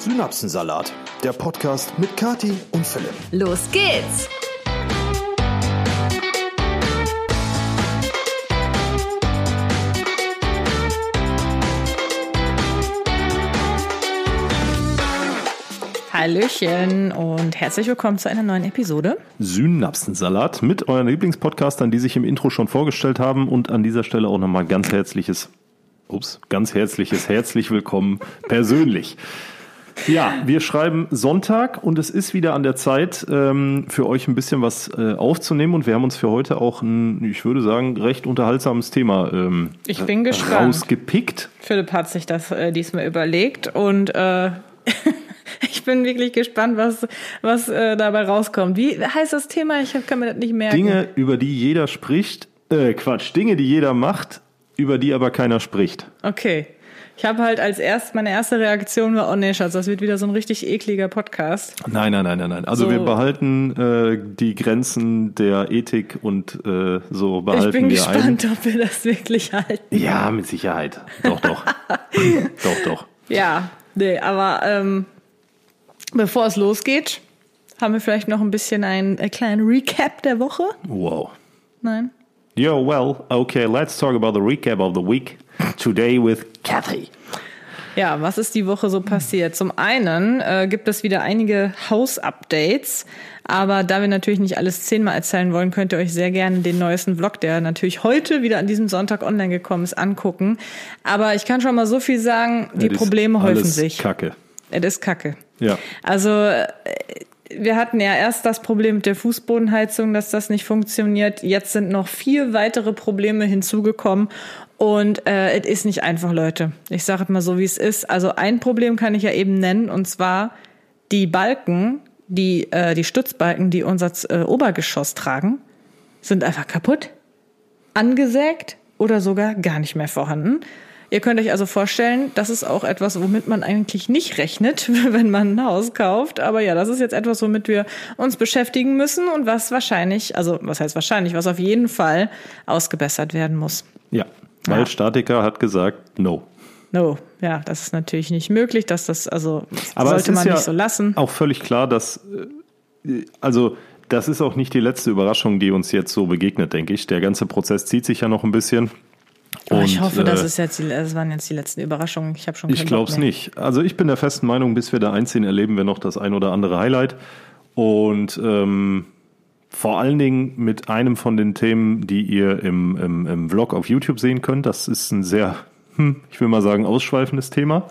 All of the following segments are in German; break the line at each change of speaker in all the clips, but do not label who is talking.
Synapsensalat, der Podcast mit Kati und Philipp.
Los geht's! Hallöchen und herzlich willkommen zu einer neuen Episode.
Synapsensalat mit euren Lieblingspodcastern, die sich im Intro schon vorgestellt haben und an dieser Stelle auch nochmal ganz herzliches, ups, ganz herzliches, herzlich willkommen persönlich. Ja, wir schreiben Sonntag und es ist wieder an der Zeit, ähm, für euch ein bisschen was äh, aufzunehmen und wir haben uns für heute auch ein, ich würde sagen, recht unterhaltsames Thema ähm,
ich bin gespannt.
rausgepickt.
Philipp hat sich das äh, diesmal überlegt und äh, ich bin wirklich gespannt, was, was äh, dabei rauskommt. Wie heißt das Thema? Ich kann mir das nicht merken.
Dinge, über die jeder spricht, äh, Quatsch, Dinge, die jeder macht, über die aber keiner spricht.
Okay. Ich habe halt als erst, meine erste Reaktion war, oh nee, Schatz, das wird wieder so ein richtig ekliger Podcast.
Nein, nein, nein, nein, nein. Also
So.
wir behalten äh, die Grenzen der Ethik und äh, so behalten
ich bin
wir
gespannt, ob wir das wirklich halten.
ein. Ja, mit Sicherheit. Doch, doch. doch, doch.
Ja, nee, aber ähm, bevor es losgeht, haben wir vielleicht noch ein bisschen einen, äh, kleinen Recap der Woche?
Wow.
Nein?
Yo, well, okay, let's talk about the recap of the week. Today with Kathy.
Ja, was ist die Woche so passiert? Zum einen äh, gibt es wieder einige Haus-Updates, aber da wir natürlich nicht alles zehnmal erzählen wollen, könnt ihr euch sehr gerne den neuesten Vlog, der natürlich heute wieder an diesem Sonntag online gekommen ist, angucken. Aber ich kann schon mal so viel sagen, die
ist
Probleme häufen sich.
Kacke.
Es ist Kacke.
Ja.
Also äh, wir hatten ja erst das Problem mit der Fußbodenheizung, dass das nicht funktioniert. Jetzt sind noch vier weitere Probleme hinzugekommen. Und äh, es ist nicht einfach, Leute. Ich sage es mal so, wie es ist. Also ein Problem kann ich ja eben nennen, und zwar die Balken, die, äh, die Stützbalken, die unser äh, Obergeschoss tragen, sind einfach kaputt, angesägt oder sogar gar nicht mehr vorhanden. Ihr könnt euch also vorstellen, das ist auch etwas, womit man eigentlich nicht rechnet, wenn man ein Haus kauft. Aber ja, das ist jetzt etwas, womit wir uns beschäftigen müssen und was wahrscheinlich, also was heißt wahrscheinlich, was auf jeden Fall ausgebessert werden muss.
Ja. Weil
Ja.
Statiker hat gesagt, no.
No, ja, das ist natürlich nicht möglich, dass das, also das
Aber
sollte man
ja
nicht so lassen.
auch völlig klar, dass, äh, also das ist auch nicht die letzte Überraschung, die uns jetzt so begegnet, denke ich. Der ganze Prozess zieht sich ja noch ein bisschen.
Oh, ich
Und,
hoffe, das
äh,
ist jetzt die, das waren jetzt die letzten Überraschungen. Ich habe schon
Ich glaube es nicht. Also ich bin der festen Meinung, bis wir da einziehen, erleben wir noch das ein oder andere Highlight. Und ähm, vor allen Dingen mit einem von den Themen, die ihr im, im, im Vlog auf YouTube sehen könnt. Das ist ein sehr, hm, ich will mal sagen, ausschweifendes Thema.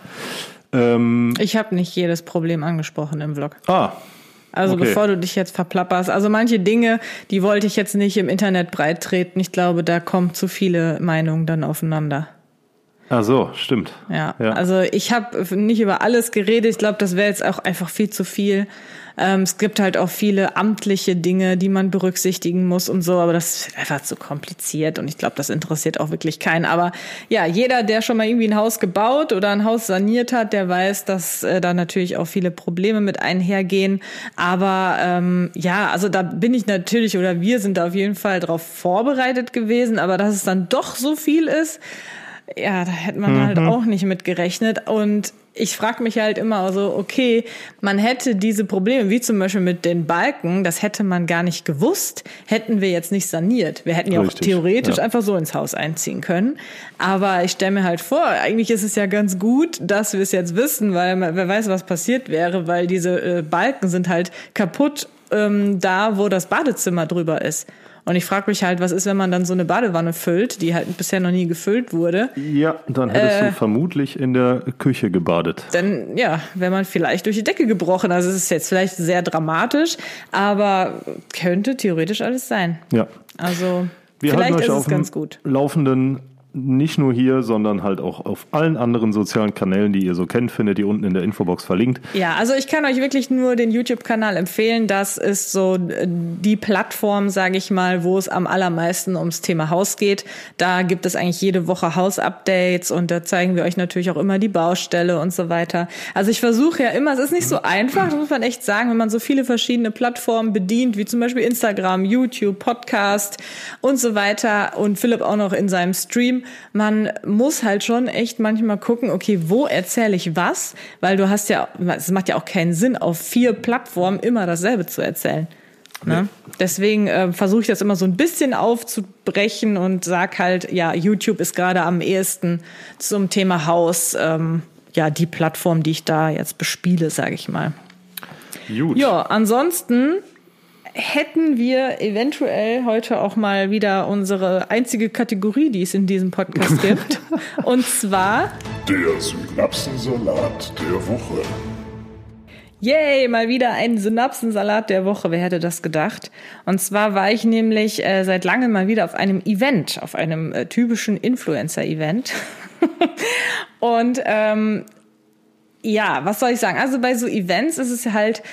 Ähm,
Ich habe nicht jedes Problem angesprochen im Vlog.
ah,
Also
Okay.
bevor du dich jetzt verplapperst. Also manche Dinge, die wollte ich jetzt nicht im Internet breit treten. Ich glaube, da kommen zu viele Meinungen dann aufeinander.
Ach so, stimmt.
Ja,
Ja.
also ich habe nicht über alles geredet. Ich glaube, das wäre jetzt auch einfach viel zu viel. Ähm, es gibt halt auch viele amtliche Dinge, die man berücksichtigen muss und so, aber das ist einfach zu kompliziert und ich glaube, das interessiert auch wirklich keinen. Aber ja, jeder, der schon mal irgendwie ein Haus gebaut oder ein Haus saniert hat, der weiß, dass äh, da natürlich auch viele Probleme mit einhergehen. Aber ähm, ja, also da bin ich natürlich oder wir sind da auf jeden Fall drauf vorbereitet gewesen, aber dass es dann doch so viel ist, ja, da hätte man halt auch nicht mit gerechnet. Und ich frage mich halt immer so, okay, man hätte diese Probleme, wie zum Beispiel mit den Balken, das hätte man gar nicht gewusst, hätten wir jetzt nicht saniert. Wir hätten ja auch theoretisch
ja.
einfach so ins Haus einziehen können. Aber ich stelle mir halt vor, eigentlich ist es ja ganz gut, dass wir es jetzt wissen, weil man, wer weiß, was passiert wäre, weil diese äh, Balken sind halt kaputt ähm, da, wo das Badezimmer drüber ist. Und ich frage mich halt, was ist, wenn man dann so eine Badewanne füllt, die halt bisher noch nie gefüllt wurde.
Ja, dann hättest
Äh.
du vermutlich in der Küche gebadet.
Dann, ja, wäre man vielleicht durch die Decke gebrochen. Also es ist jetzt vielleicht sehr dramatisch, aber könnte theoretisch alles sein.
Ja.
Also
Wir
vielleicht
halten euch
ist
auf
es
dem
ganz gut.
Laufenden, nicht nur hier, sondern halt auch auf allen anderen sozialen Kanälen, die ihr so kennt, findet ihr unten in der Infobox verlinkt.
Ja, also ich kann euch wirklich nur den YouTube-Kanal empfehlen. Das ist so äh, die Plattform, sage ich mal, wo es am allermeisten ums Thema Haus geht. Da gibt es eigentlich jede Woche Haus-Updates und da zeigen wir euch natürlich auch immer die Baustelle und so weiter. Also ich versuche ja immer, es ist nicht so einfach, muss man echt sagen, wenn man so viele verschiedene Plattformen bedient, wie zum Beispiel Instagram, YouTube, Podcast und so weiter und Philipp auch noch in seinem Stream, Man muss halt schon echt manchmal gucken, okay, wo erzähle ich was? Weil du hast ja, es macht ja auch keinen Sinn, auf vier Plattformen immer dasselbe zu erzählen. Ne? Nee. Deswegen äh, versuche ich das immer so ein bisschen aufzubrechen und sag halt, ja, YouTube ist gerade am ehesten zum Thema Haus, ähm, ja, die Plattform, die ich da jetzt bespiele, sage ich mal. Gut. Ja, ansonsten hätten wir eventuell heute auch mal wieder unsere einzige Kategorie, die es in diesem Podcast gibt. und zwar
der Synapsensalat der Woche.
Yay, mal wieder ein Synapsensalat der Woche. Wer hätte das gedacht? Und zwar war ich nämlich äh, seit langem mal wieder auf einem Event, auf einem äh, typischen Influencer-Event. und ähm, ja, was soll ich sagen? Also bei so Events ist es halt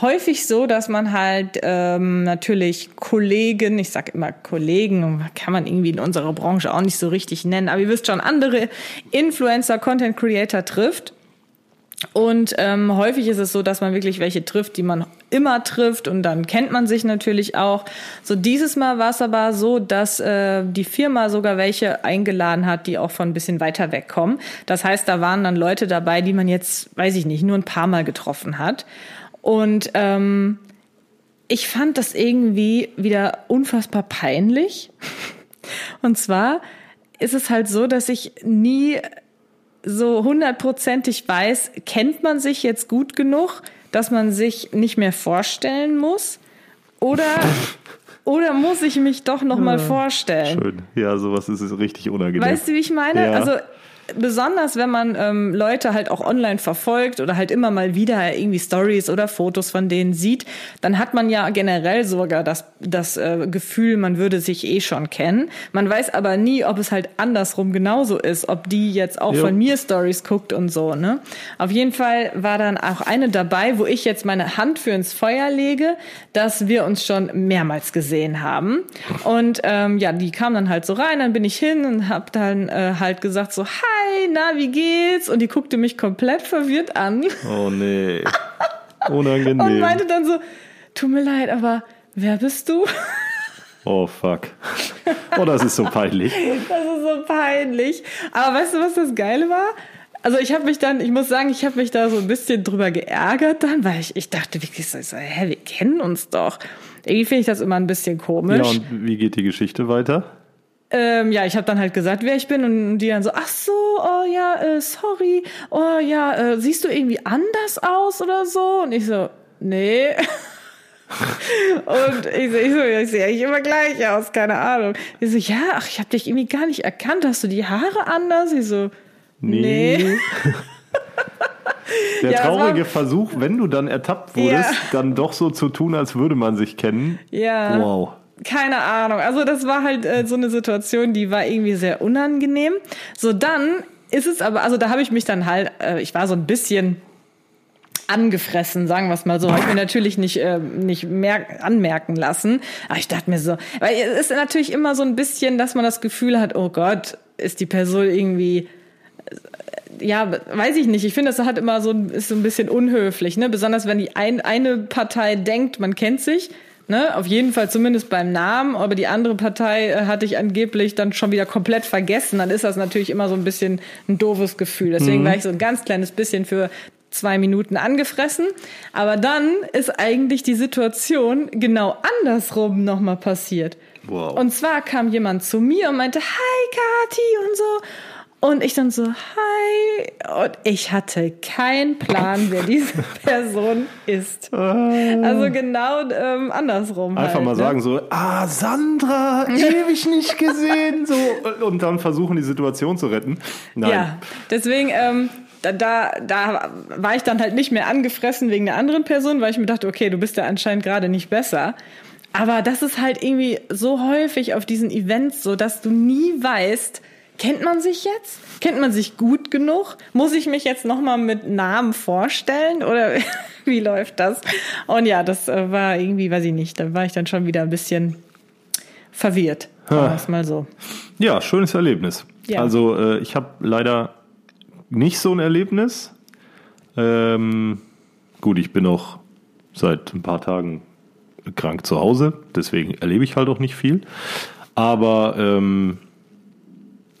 häufig so, dass man halt ähm, natürlich Kollegen, ich sag immer Kollegen, kann man irgendwie in unserer Branche auch nicht so richtig nennen, aber ihr wisst schon, andere Influencer, Content Creator trifft und ähm, häufig ist es so, dass man wirklich welche trifft, die man immer trifft und dann kennt man sich natürlich auch. So dieses Mal war es aber so, dass äh, die Firma sogar welche eingeladen hat, die auch von ein bisschen weiter wegkommen. Das heißt, da waren dann Leute dabei, die man jetzt, weiß ich nicht, nur ein paar Mal getroffen hat. Und ähm, ich fand das irgendwie wieder unfassbar peinlich. Und zwar ist es halt so, dass ich nie so hundertprozentig weiß, kennt man sich jetzt gut genug, dass man sich nicht mehr vorstellen muss? Oder, oder muss ich mich doch noch mal vorstellen?
Schön. Ja, sowas ist richtig unangenehm.
Weißt du, wie ich meine? Ja. Also besonders wenn man ähm, Leute halt auch online verfolgt oder halt immer mal wieder irgendwie Stories oder Fotos von denen sieht, dann hat man ja generell sogar das, das äh, Gefühl, man würde sich eh schon kennen. Man weiß aber nie, ob es halt andersrum genauso ist, ob die jetzt auch jo. von mir Stories guckt und so. Ne? Auf jeden Fall war dann auch eine dabei, wo ich jetzt meine Hand für ins Feuer lege, dass wir uns schon mehrmals gesehen haben. Und ähm, ja, die kam dann halt so rein, dann bin ich hin und hab dann äh, halt gesagt so, hi, hi, na, wie geht's? Und die guckte mich komplett verwirrt an.
Oh nee. Unangenehm.
Und meinte dann so, tut mir leid, aber wer bist du?
Oh fuck. Oh, das ist so peinlich.
Das ist so peinlich. Aber weißt du, was das Geile war? Also ich habe mich dann, ich muss sagen, ich habe mich da so ein bisschen drüber geärgert dann, weil ich, ich dachte wirklich so, hä, wir kennen uns doch. Irgendwie finde ich das immer ein bisschen komisch. Ja,
und wie geht die Geschichte weiter?
Ähm, ja, ich habe dann halt gesagt, wer ich bin und die dann so, ach so, oh ja, äh, sorry, oh ja, äh, siehst du irgendwie anders aus oder so? Und ich so, nee. und ich so, ich, so, ich sehe eigentlich immer gleich aus, keine Ahnung. Ich so, ja, ach, ich habe dich irgendwie gar nicht erkannt. Hast du die Haare anders? Ich so, nee. nee.
Der ja, traurige Versuch, wenn du dann ertappt wurdest, ja. dann doch so zu tun, als würde man sich kennen.
Ja. Wow keine Ahnung. Also das war halt äh, so eine Situation, die war irgendwie sehr unangenehm. So dann ist es aber, also da habe ich mich dann halt, äh, ich war so ein bisschen angefressen, sagen wir es mal so. Habe ich mir natürlich nicht, äh, nicht merk anmerken lassen. Aber ich dachte mir so, weil es ist natürlich immer so ein bisschen, dass man das Gefühl hat, oh Gott, ist die Person irgendwie äh, ja, weiß ich nicht. Ich finde, das hat immer so ist so ein bisschen unhöflich, ne? Besonders wenn die ein, eine Partei denkt, man kennt sich Ne, auf jeden Fall zumindest beim Namen, aber die andere Partei äh, hatte ich angeblich dann schon wieder komplett vergessen. Dann ist das natürlich immer so ein bisschen ein doofes Gefühl. Deswegen mhm. war ich so ein ganz kleines bisschen für zwei Minuten angefressen. Aber dann ist eigentlich die Situation genau andersrum nochmal passiert. Wow. Und zwar kam jemand zu mir und meinte, hi Kati und so. Und ich dann so, hi. Und ich hatte keinen Plan, wer diese Person ist. Also genau ähm, andersrum.
Einfach halt, mal ne? sagen so, ah, Sandra, ewig nicht gesehen. So, und dann versuchen, die Situation zu retten. Nein. Ja,
deswegen, ähm, da, da, da war ich dann halt nicht mehr angefressen wegen der anderen Person, weil ich mir dachte, okay, du bist ja anscheinend gerade nicht besser. Aber das ist halt irgendwie so häufig auf diesen Events so, dass du nie weißt, Kennt man sich jetzt? Kennt man sich gut genug? Muss ich mich jetzt nochmal mit Namen vorstellen oder wie läuft das? Und ja, das äh, war irgendwie, weiß ich nicht, da war ich dann schon wieder ein bisschen verwirrt. Sagen wir mal so.
Ja, schönes Erlebnis. Ja. Also äh, ich habe leider nicht so ein Erlebnis. Ähm, gut, ich bin auch seit ein paar Tagen krank zu Hause, deswegen erlebe ich halt auch nicht viel. Aber ähm,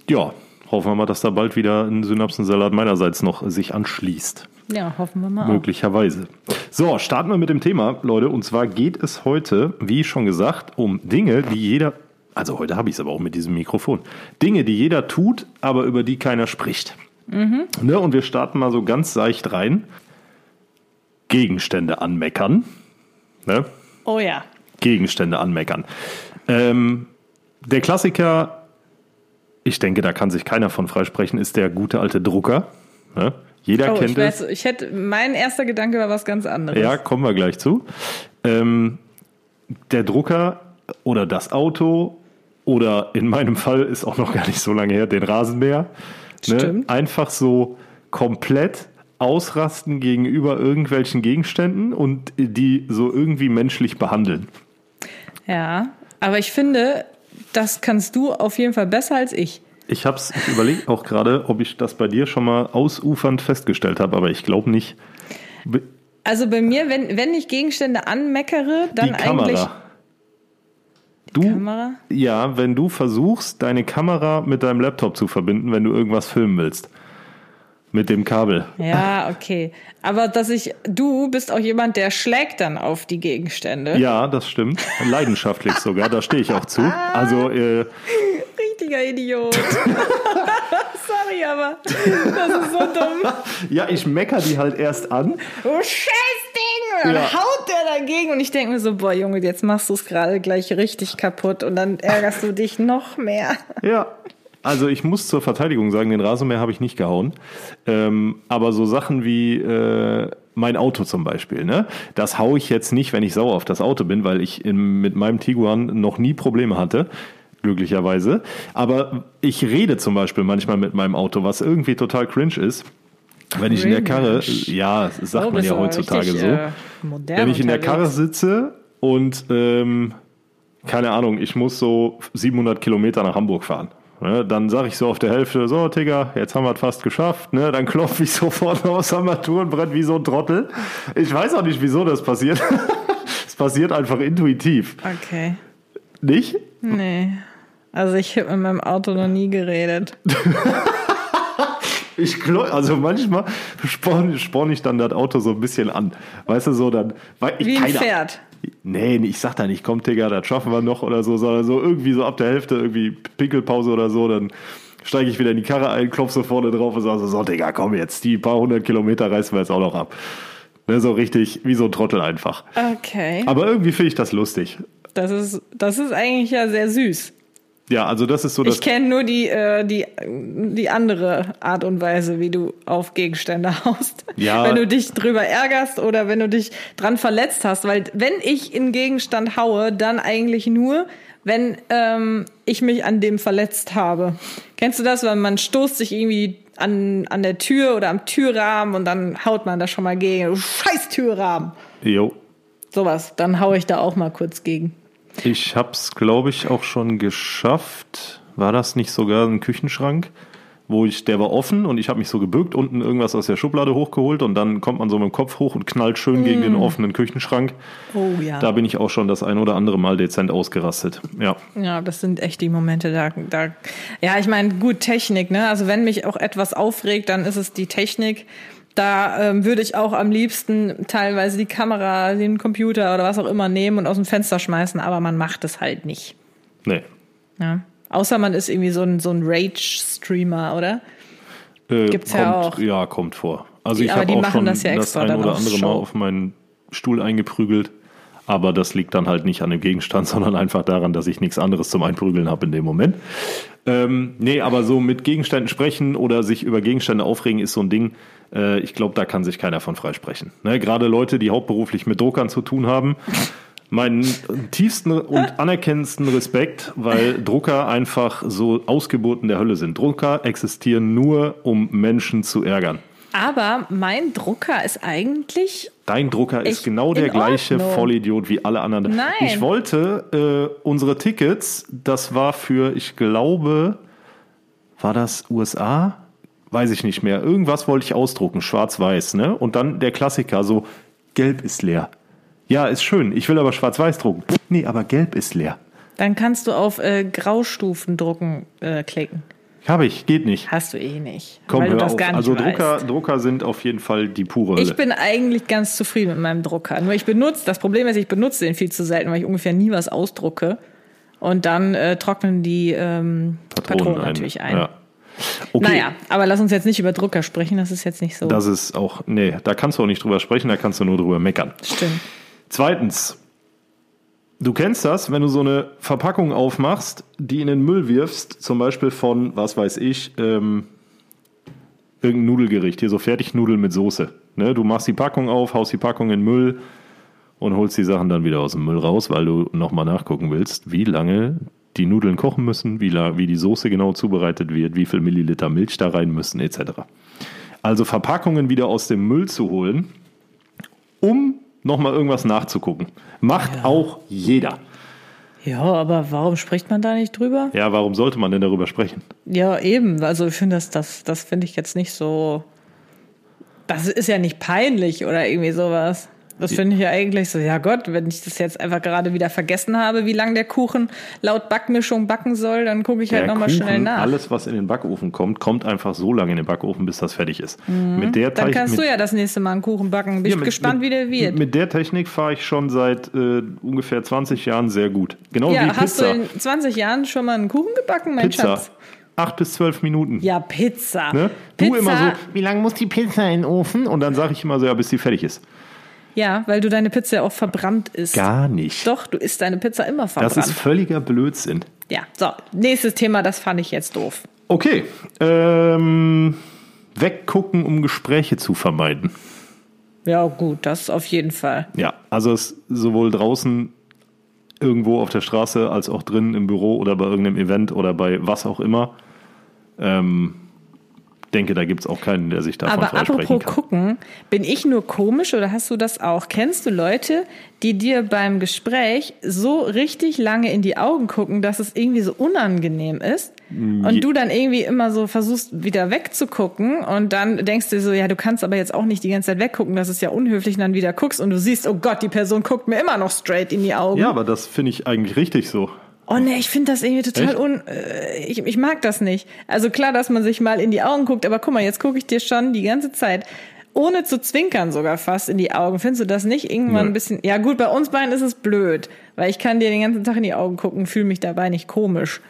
ja, hoffen wir mal, dass da bald wieder ein Synapsensalat meinerseits noch sich anschließt.
Ja, hoffen wir mal.
Möglicherweise. So, starten wir mit dem Thema, Leute. Und zwar geht es heute, wie schon gesagt, um Dinge, die jeder, also heute habe ich es aber auch mit diesem Mikrofon, Dinge, die jeder tut, aber über die keiner spricht. Ne, und wir starten mal so ganz seicht rein. Gegenstände anmeckern. Ne?
Oh ja.
Gegenstände anmeckern. Ähm, der Klassiker, ich denke, da kann sich keiner von freisprechen, ist der gute alte Drucker. Ne? Jeder
Oh,
kennt
ich
es.
weiß, ich hätte, mein erster Gedanke war was ganz anderes.
Ja, kommen wir gleich zu. Ähm, der Drucker oder das Auto oder in meinem Fall ist auch noch gar nicht so lange her, den Rasenmäher. Ne?
Stimmt.
Einfach so komplett ausrasten gegenüber irgendwelchen Gegenständen und die so irgendwie menschlich behandeln.
Ja, aber ich finde, das kannst du auf jeden Fall besser als ich.
Ich hab's, ich überlege auch gerade, ob ich das bei dir schon mal ausufernd festgestellt habe, aber ich glaube nicht.
Also bei mir, wenn, wenn ich Gegenstände anmeckere, dann
Die Kamera.
eigentlich.
Du,
Kamera?
Ja, wenn du versuchst, deine Kamera mit deinem Laptop zu verbinden, wenn du irgendwas filmen willst. Mit dem Kabel.
Ja, okay. Aber dass ich, du bist auch jemand, der schlägt dann auf die Gegenstände.
Ja, das stimmt. Leidenschaftlich sogar, da stehe ich auch zu. Also, äh,
Richtiger Idiot. Sorry, aber das ist so dumm.
ja, ich mecker die halt erst an.
Du Scheißding! Und dann
Ja.
haut der dagegen und ich denke mir so, boah Junge, jetzt machst du es gerade gleich richtig kaputt und dann ärgerst du dich noch mehr.
Ja. Also ich muss zur Verteidigung sagen, den Rasenmäher habe ich nicht gehauen. Ähm, aber so Sachen wie äh, mein Auto zum Beispiel, ne? Das hau ich jetzt nicht, wenn ich sauer auf das Auto bin, weil ich im, mit meinem Tiguan noch nie Probleme hatte. Glücklicherweise. Aber ich rede zum Beispiel manchmal mit meinem Auto, was irgendwie total cringe ist. Wenn ich in der Karre,
Cringe.
ja, das sagt
Oh,
man ja heutzutage
richtig,
so.
äh,
Wenn ich in der. Karre sitze und ähm, keine Ahnung, ich muss so 700 Kilometer nach Hamburg fahren. Ne, dann sage ich so auf der Hälfte, so Digga, jetzt haben wir es fast geschafft. Ne, dann klopfe ich sofort aufs Armaturenbrett wie so ein Trottel. Ich weiß auch nicht, wieso das passiert. Es passiert einfach intuitiv.
Okay.
Nicht?
Nee. Also ich habe mit meinem Auto noch nie geredet.
Ich klo- also manchmal sporn, sporn ich dann das Auto so ein bisschen an. Weißt du, so dann. Weil ich
Wie ein
keine-
Pferd.
Nee, ich sag da nicht, komm, Digga, das schaffen wir noch oder so, sondern so irgendwie so ab der Hälfte, irgendwie Pinkelpause oder so, dann steige ich wieder in die Karre ein, klopf so vorne drauf und sage so, so, Digga, komm jetzt, die paar hundert Kilometer reißen wir jetzt auch noch ab. Ne, so richtig, wie so ein Trottel einfach.
Okay.
Aber irgendwie finde ich das lustig.
Das ist, das ist eigentlich ja sehr süß.
Ja, also das ist so das.
Ich kenne nur die, äh, die, die andere Art und Weise, wie du auf Gegenstände haust.
Ja.
Wenn du dich drüber ärgerst oder wenn du dich dran verletzt hast. Weil wenn ich in Gegenstand haue, dann eigentlich nur, wenn ähm, ich mich an dem verletzt habe. Kennst du das, wenn man stoßt sich irgendwie an, an der Tür oder am Türrahmen und dann haut man da schon mal gegen. Scheiß Türrahmen.
Jo.
Sowas. Dann haue ich da auch mal kurz gegen.
Ich hab's, glaube ich, auch schon geschafft. War das nicht sogar ein Küchenschrank? Wo ich, der war offen und ich habe mich so gebückt, unten irgendwas aus der Schublade hochgeholt und dann kommt man so mit dem Kopf hoch und knallt schön gegen den offenen Küchenschrank.
Oh ja.
Da bin ich auch schon das ein oder andere Mal dezent ausgerastet. Ja.
Ja, das sind echt die Momente da. da ja, ich meine, gut, Technik, ne? Also wenn mich auch etwas aufregt, dann ist es die Technik. Da ähm, würde ich auch am liebsten teilweise die Kamera, den Computer oder was auch immer nehmen und aus dem Fenster schmeißen, aber man macht es halt nicht.
Nee.
Ja. Außer man ist irgendwie so ein, so ein Rage-Streamer, oder?
Äh,
Gibt's
kommt,
ja auch.
Ja, kommt vor. Also
Die-
ich
aber
habe
die
auch
machen
schon
das
das,
ja extra
ein oder andere Mal
Show.
auf meinen Stuhl eingeprügelt. Aber das liegt dann halt nicht an dem Gegenstand, sondern einfach daran, dass ich nichts anderes zum Einprügeln habe in dem Moment. Ähm, nee, aber so mit Gegenständen sprechen oder sich über Gegenstände aufregen ist so ein Ding. Äh, ich glaube, da kann sich keiner von freisprechen. Ne? Gerade Leute, die hauptberuflich mit Druckern zu tun haben. Meinen tiefsten und anerkennendsten Respekt, weil Drucker einfach so Ausgeburten der Hölle sind. Drucker existieren nur, um Menschen zu ärgern.
Aber mein Drucker ist eigentlich
Dein Drucker ist genau der gleiche
Ordnung.
Vollidiot wie alle anderen.
Nein.
Ich wollte äh, unsere Tickets, das war für, ich glaube, war das USA? Weiß ich nicht mehr. Irgendwas wollte ich ausdrucken, schwarz-weiß, ne? Und dann der Klassiker, so, gelb ist leer. Ja, ist schön. Ich will aber schwarz-weiß drucken. Nee, aber gelb ist leer.
Dann kannst du auf äh, Graustufen drucken äh, klicken.
Habe ich, geht nicht.
Hast du eh nicht.
Komm,
weil du
hör
das
auf.
gar nicht
also Drucker,
weißt.
Drucker sind auf jeden Fall die pure Hölle.
Ich bin eigentlich ganz zufrieden mit meinem Drucker. Nur ich benutze, das Problem ist, ich benutze den viel zu selten, weil ich ungefähr nie was ausdrucke. Und dann äh, trocknen die ähm, Patronen, natürlich ein.
Ja. Okay,
Naja, aber lass uns jetzt nicht über Drucker sprechen, das ist jetzt nicht so.
das ist auch, nee, da kannst du auch nicht drüber sprechen, da kannst du nur drüber meckern.
stimmt.
Zweitens, du kennst das, wenn du so eine Verpackung aufmachst, die in den Müll wirfst, zum Beispiel von, was weiß ich, ähm, irgendein Nudelgericht, hier so Fertignudeln mit Soße. Ne? Du machst die Packung auf, haust die Packung in den Müll und holst die Sachen dann wieder aus dem Müll raus, weil du nochmal nachgucken willst, wie lange die Nudeln kochen müssen, wie, la- wie die Soße genau zubereitet wird, wie viel Milliliter Milch da rein müssen, etc. Also Verpackungen wieder aus dem Müll zu holen, um nochmal irgendwas nachzugucken. Macht auch jeder.
Ja, aber warum spricht man da nicht drüber?
Ja, warum sollte man denn darüber sprechen?
Ja, eben. Also ich finde das, das, das finde ich jetzt nicht so. Das ist ja nicht peinlich oder irgendwie sowas. Das finde ich ja eigentlich so, ja Gott, wenn ich das jetzt einfach gerade wieder vergessen habe, wie lange der Kuchen laut Backmischung backen soll, dann gucke ich halt nochmal schnell nach.
Alles, was in den Backofen kommt, kommt einfach so lange in den Backofen, bis das fertig ist. Mit der
Mhm. dann
Teich-
kannst du ja das nächste Mal einen Kuchen backen. Bin
Ja,
ich
mit-
gespannt,
mit,
wie der wird.
Mit der Technik fahre ich schon seit äh, ungefähr 20 Jahren sehr gut. Genau wie
ja, hast
Pizza.
du in 20 Jahren schon mal einen Kuchen gebacken, mein
Pizza.
Schatz?
Acht bis zwölf Minuten.
Ja, Pizza.
Ne? Du
Pizza.
immer so, wie lange muss die Pizza in den Ofen? Und dann sage ich immer so, ja, bis die fertig ist.
Ja, weil du deine Pizza auch verbrannt isst.
Gar nicht.
Doch, du isst deine Pizza immer
Das
verbrannt.
ist völliger Blödsinn.
ja, so, nächstes Thema, das fand ich jetzt doof.
Okay. Ähm, weggucken, um Gespräche zu vermeiden.
Ja, gut, das auf jeden Fall.
Ja, also es sowohl draußen irgendwo auf der Straße als auch drinnen im Büro oder bei irgendeinem Event oder bei was auch immer. Ähm, denke, da gibt es auch keinen, der sich davon
Aber apropos
kann.
gucken, bin ich nur komisch oder hast du das auch? Kennst du Leute, die dir beim Gespräch so richtig lange in die Augen gucken, dass es irgendwie so unangenehm ist?
je-
Und du dann irgendwie immer so versuchst, wieder wegzugucken und dann denkst du so, ja, du kannst aber jetzt auch nicht die ganze Zeit weggucken, das ist ja unhöflich und dann wieder guckst und du siehst, oh Gott, die Person guckt mir immer noch straight in die Augen.
Ja, aber das finde ich eigentlich richtig so.
Oh nee, ich finde das irgendwie total
Echt?
un. Äh, ich, ich mag das nicht. Also klar, dass man sich mal in die Augen guckt, aber guck mal, jetzt gucke ich dir schon die ganze Zeit. Ohne zu zwinkern sogar fast in die Augen. Findest du das nicht irgendwann
Nö.
ein bisschen. Ja, gut, bei uns beiden ist es blöd, weil ich kann dir den ganzen Tag in die Augen gucken, fühle mich dabei nicht komisch.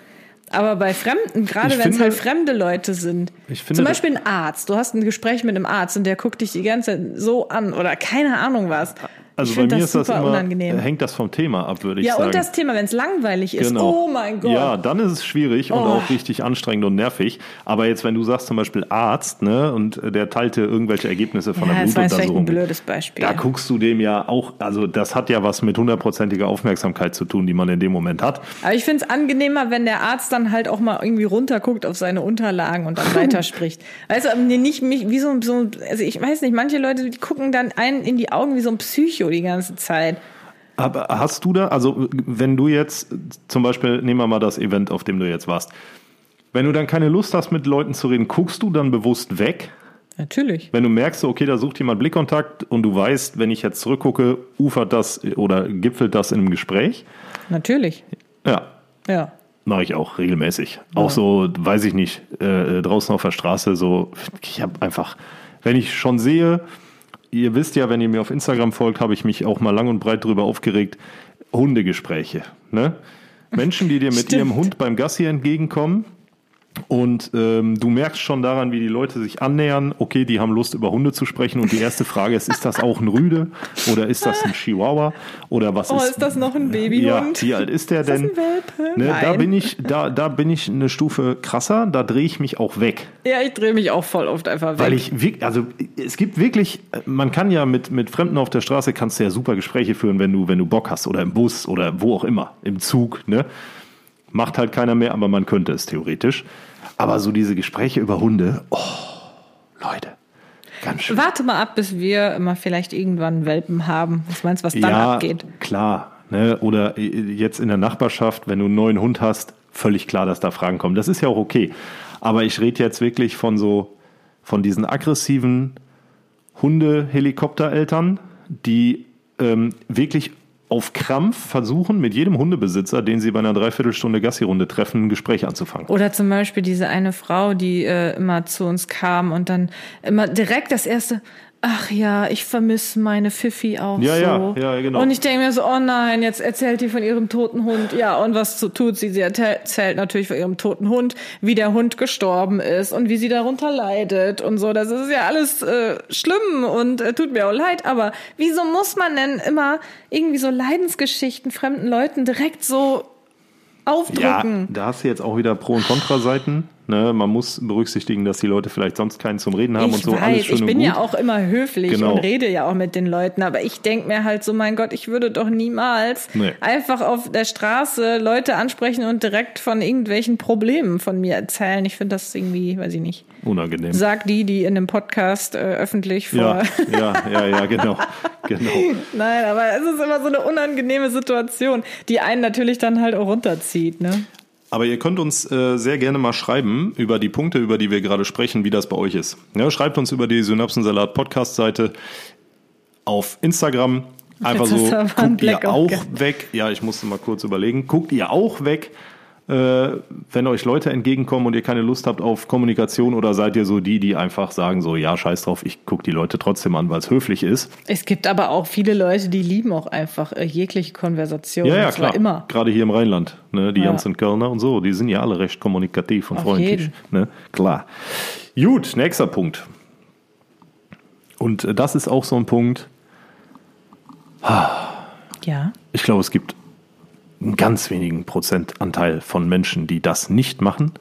Aber bei Fremden, gerade wenn es halt fremde Leute sind,
Ich finde
zum Beispiel ein Arzt, du hast ein Gespräch mit einem Arzt und der guckt dich die ganze Zeit so an oder keine Ahnung was.
Also
ich
bei mir ist das immer,
unangenehm.
hängt das vom Thema ab, würde ich
ja,
sagen.
und das Thema, wenn es langweilig ist,
Genau.
oh mein Gott.
Ja, dann ist es schwierig und
Oh.
auch richtig anstrengend und nervig. Aber jetzt, wenn du sagst zum Beispiel Arzt, ne, und der teilte irgendwelche Ergebnisse von
Ja,
der
das war ein
Blutuntersuchung.
blödes Beispiel.
Da guckst du dem ja auch, also das hat ja was mit hundertprozentiger Aufmerksamkeit zu tun, die man in dem Moment hat.
Aber ich finde es angenehmer, wenn der Arzt dann halt auch mal irgendwie runterguckt auf seine Unterlagen und dann weiterspricht. Weißt du, aber nee, nicht mich, wie so, so, also ich weiß nicht, manche Leute, die gucken dann einen in die Augen wie so ein Psycho die ganze Zeit.
Aber hast du da, also wenn du jetzt zum Beispiel, nehmen wir mal das Event, auf dem du jetzt warst, wenn du dann keine Lust hast, mit Leuten zu reden, guckst du dann bewusst weg?
Natürlich.
Wenn du merkst, okay, da sucht jemand Blickkontakt und du weißt, wenn ich jetzt zurückgucke, ufert das oder gipfelt das in einem Gespräch?
Natürlich.
Ja,
Ja.
mache ich auch regelmäßig. Auch so, weiß ich nicht, äh, draußen auf der Straße, so, ich habe einfach, wenn ich schon sehe, ihr wisst ja, wenn ihr mir auf Instagram folgt, habe ich mich auch mal lang und breit drüber aufgeregt, Hundegespräche. Ne? Menschen, die dir mit
Stimmt.
ihrem Hund beim Gassi entgegenkommen und ähm, du merkst schon daran, wie die Leute sich annähern, okay, die haben Lust über Hunde zu sprechen und die erste Frage ist, ist das auch ein Rüde oder ist das ein Chihuahua oder was
Oh,
ist...
ist das noch ein
ja,
Babyhund?
wie alt ist der
Ist das
denn? Ne, da bin ich, da, da bin ich eine Stufe krasser, da drehe ich mich auch weg.
Ja, ich drehe mich auch voll oft einfach weg.
Weil ich also es gibt wirklich, man kann ja mit, mit Fremden auf der Straße kannst du ja super Gespräche führen, wenn du, wenn du Bock hast oder im Bus oder wo auch immer, im Zug, ne? Macht halt keiner mehr, aber man könnte es theoretisch. Aber so diese Gespräche über Hunde, oh, Leute, ganz schön.
Warte mal ab, bis wir mal vielleicht irgendwann Welpen haben. Was meinst du, was dann
ja,
abgeht?
klar. Ne? Oder jetzt in der Nachbarschaft, wenn du einen neuen Hund hast, völlig klar, dass da Fragen kommen. Das ist ja auch okay. Aber ich rede jetzt wirklich von so, von diesen aggressiven Hunde-Helikoptereltern, die ähm, wirklich auf Krampf versuchen, mit jedem Hundebesitzer, den sie bei einer Dreiviertelstunde Gassi-Runde treffen, ein Gespräch anzufangen.
Oder zum Beispiel diese eine Frau, die äh, immer zu uns kam und dann immer direkt das erste, ach ja, ich vermisse meine Pfiffi auch
Ja,
so.
ja, ja, genau.
Und ich denke mir so, oh nein, jetzt erzählt die von ihrem toten Hund. Ja, und was so tut sie? Sie erzählt natürlich von ihrem toten Hund, wie der Hund gestorben ist und wie sie darunter leidet und so. Das ist ja alles äh, schlimm und äh, tut mir auch leid. Aber wieso muss man denn immer irgendwie so Leidensgeschichten fremden Leuten direkt so
Ja,
aufdrücken?
da hast du jetzt auch wieder Pro- und Kontraseiten. Ne? Man muss berücksichtigen, dass die Leute vielleicht sonst keinen zum Reden haben
ich
und so.
weiß,
Alles schön
ich
und
bin
gut.
ja auch immer höflich
Genau.
und rede ja auch mit den Leuten, aber ich denk mir halt so, mein Gott, ich würde doch niemals
Nee.
einfach auf der Straße Leute ansprechen und direkt von irgendwelchen Problemen von mir erzählen. Ich finde das irgendwie, weiß ich nicht.
Unangenehm.
Sag die, die in einem Podcast äh, öffentlich vor.
Ja, ja, ja, ja, genau. genau.
Nein, aber es ist immer so eine unangenehme Situation, die einen natürlich dann halt auch runterzieht, ne?
Aber ihr könnt uns äh, sehr gerne mal schreiben über die Punkte, über die wir gerade sprechen, wie das bei euch ist. Ja, schreibt uns über die Synapsensalat Podcast-Seite auf Instagram. Einfach so, guckt ihr auch weg. Ja, ich musste mal kurz überlegen. Guckt ihr auch weg, wenn euch Leute entgegenkommen und ihr keine Lust habt auf Kommunikation oder seid ihr so die, die einfach sagen so, ja, scheiß drauf, ich gucke die Leute trotzdem an, weil es höflich ist.
Es gibt aber auch viele Leute, die lieben auch einfach äh, jegliche Konversation.
Ja, ja, klar.
immer.
Gerade hier im Rheinland, ne, die
Ja.
ganzen Kölner und so, die sind ja alle recht kommunikativ und
Auf
freundlich. Ne? Klar. Gut, nächster Punkt. Und äh, das ist auch so ein Punkt,
Ja.
ich glaube, es gibt einen ganz wenigen Prozentanteil von Menschen, die das nicht machen.